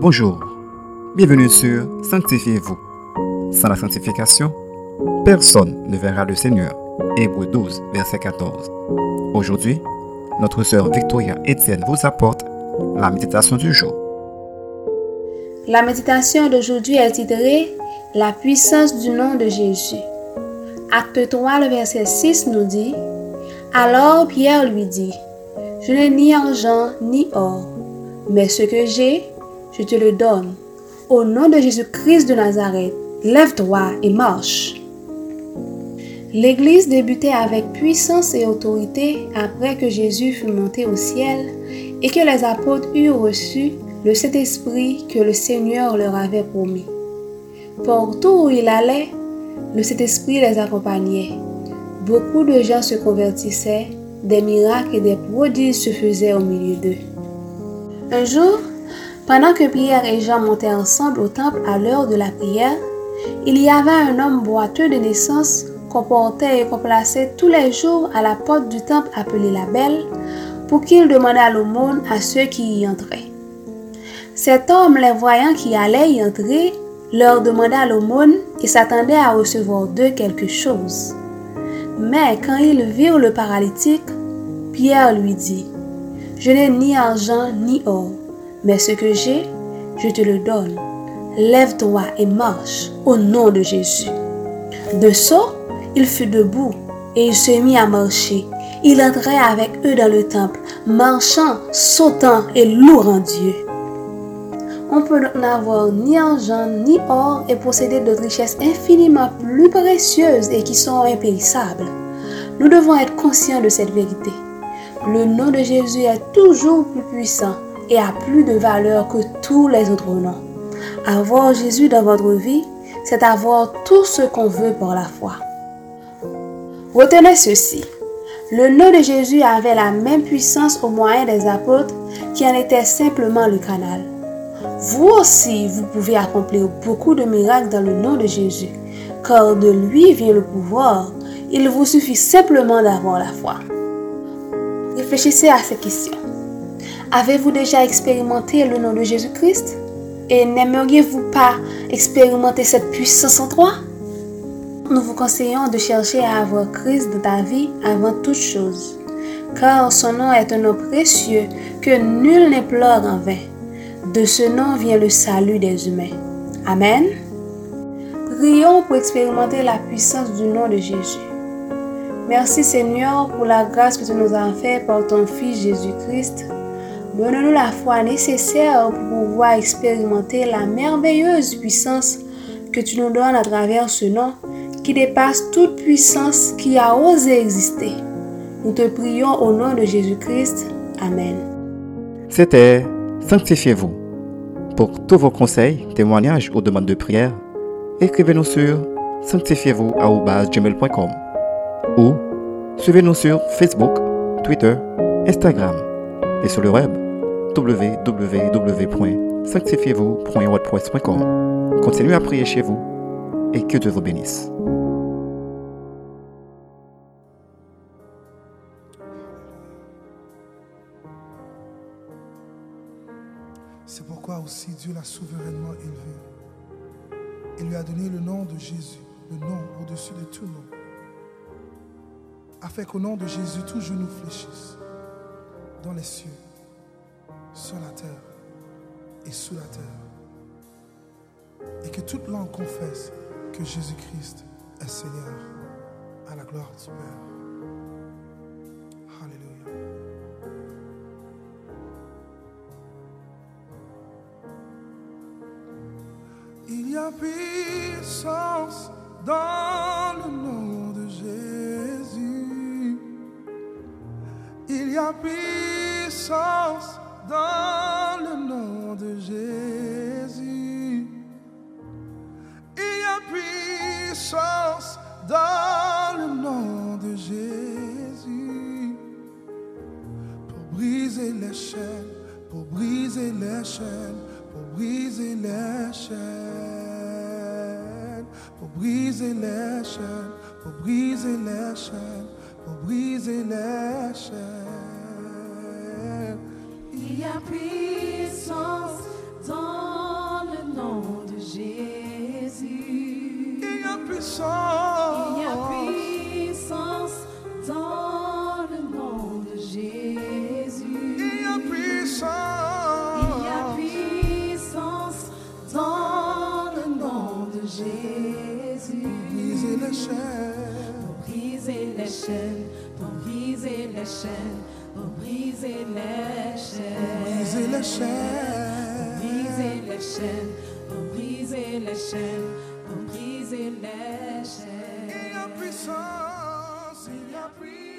Bonjour, bienvenue sur Sanctifiez-vous. Sans la sanctification, personne ne verra le Seigneur. Hébreu 12, verset 14. Aujourd'hui, notre sœur Victoria Etienne vous apporte la méditation du jour. La méditation d'aujourd'hui est titrée La puissance du nom de Jésus. Acte 3, le verset 6 nous dit Alors Pierre lui dit Je n'ai ni argent ni or, mais ce que j'ai, je te le donne. Au nom de Jésus-Christ de Nazareth, lève-toi et marche. L'Église débutait avec puissance et autorité après que Jésus fut monté au ciel et que les apôtres eurent reçu le Saint-Esprit que le Seigneur leur avait promis. Partout où il allait, le Saint-Esprit les accompagnait. Beaucoup de gens se convertissaient, des miracles et des prodiges se faisaient au milieu d'eux. Un jour, pendant que Pierre et Jean montaient ensemble au temple à l'heure de la prière, il y avait un homme boiteux de naissance qu'on portait et qu'on plaçait tous les jours à la porte du temple appelé la Belle pour qu'il demandât l'aumône à ceux qui y entraient. Cet homme, les voyant qui allaient y entrer, leur demanda l'aumône et s'attendait à recevoir d'eux quelque chose. Mais quand ils virent le paralytique, Pierre lui dit, Je n'ai ni argent ni or, mais ce que j'ai, je te le donne. Lève-toi et marche au nom de Jésus. De saut, il fut debout et il se mit à marcher. Il entrait avec eux dans le temple, marchant, sautant et louant Dieu. On peut n'avoir ni argent ni or et posséder d'autres richesses infiniment plus précieuses et qui sont impérissables. Nous devons être conscients de cette vérité. Le nom de Jésus est toujours plus puissant et a plus de valeur que tous les autres noms. Avoir Jésus dans votre vie, c'est avoir tout ce qu'on veut pour la foi. Retenez ceci. Le nom de Jésus avait la même puissance au moyen des apôtres qui en était simplement le canal. Vous aussi, vous pouvez accomplir beaucoup de miracles dans le nom de Jésus, car de lui vient le pouvoir. Il vous suffit simplement d'avoir la foi. Réfléchissez à ces questions. Avez-vous déjà expérimenté le nom de Jésus-Christ? Et n'aimeriez-vous pas expérimenter cette puissance en toi? Nous vous conseillons de chercher à avoir Christ dans ta vie avant toute chose, car son nom est un nom précieux que nul n'implore en vain. De ce nom vient le salut des humains. Amen. Prions pour expérimenter la puissance du nom de Jésus. Merci Seigneur pour la grâce que tu nous as fait par ton Fils Jésus-Christ. Donne-nous la foi nécessaire pour pouvoir expérimenter la merveilleuse puissance que tu nous donnes à travers ce nom qui dépasse toute puissance qui a osé exister. Nous te prions au nom de Jésus-Christ. Amen. C'était Sanctifiez-vous. Pour tous vos conseils, témoignages ou demandes de prière, écrivez-nous sur sanctifiez-vous@gmail.com ou suivez-nous sur Facebook, Twitter, Instagram et sur le web www.sanctifiez-vous.wordpress.com. Continuez à prier chez vous et que Dieu vous bénisse. C'est pourquoi aussi Dieu l'a souverainement élevé. Il lui a donné le nom de Jésus, le nom au-dessus de tout nom. Afin qu'au nom de Jésus, tout genou fléchisse dans les cieux, sur la terre et sous la terre. Et que toute langue confesse que Jésus-Christ est Seigneur à la gloire du Père. Alléluia. Il y a puissance dans le nom Il y a puissance dans le nom de Jésus. Il y a puissance dans le nom de Jésus. Pour briser les chaînes, pour briser les chaînes, pour briser les chaînes, pour briser les chaînes, pour briser les chaînes, pour les chaînes. Il y a puissance dans le nom de Jésus. Il y a puissance. Dans le nom de Jésus. Il y a puissance. Il y a puissance dans le nom de Jésus. Briser les chaînes. Pour briser les chaînes, pour briser les chaînes, pour briser les chaînes. Briser les chaînes. briser les chaînes, pour briser les chaînes, pour briser les Il y chaînes. a puissance. Il y a puissance.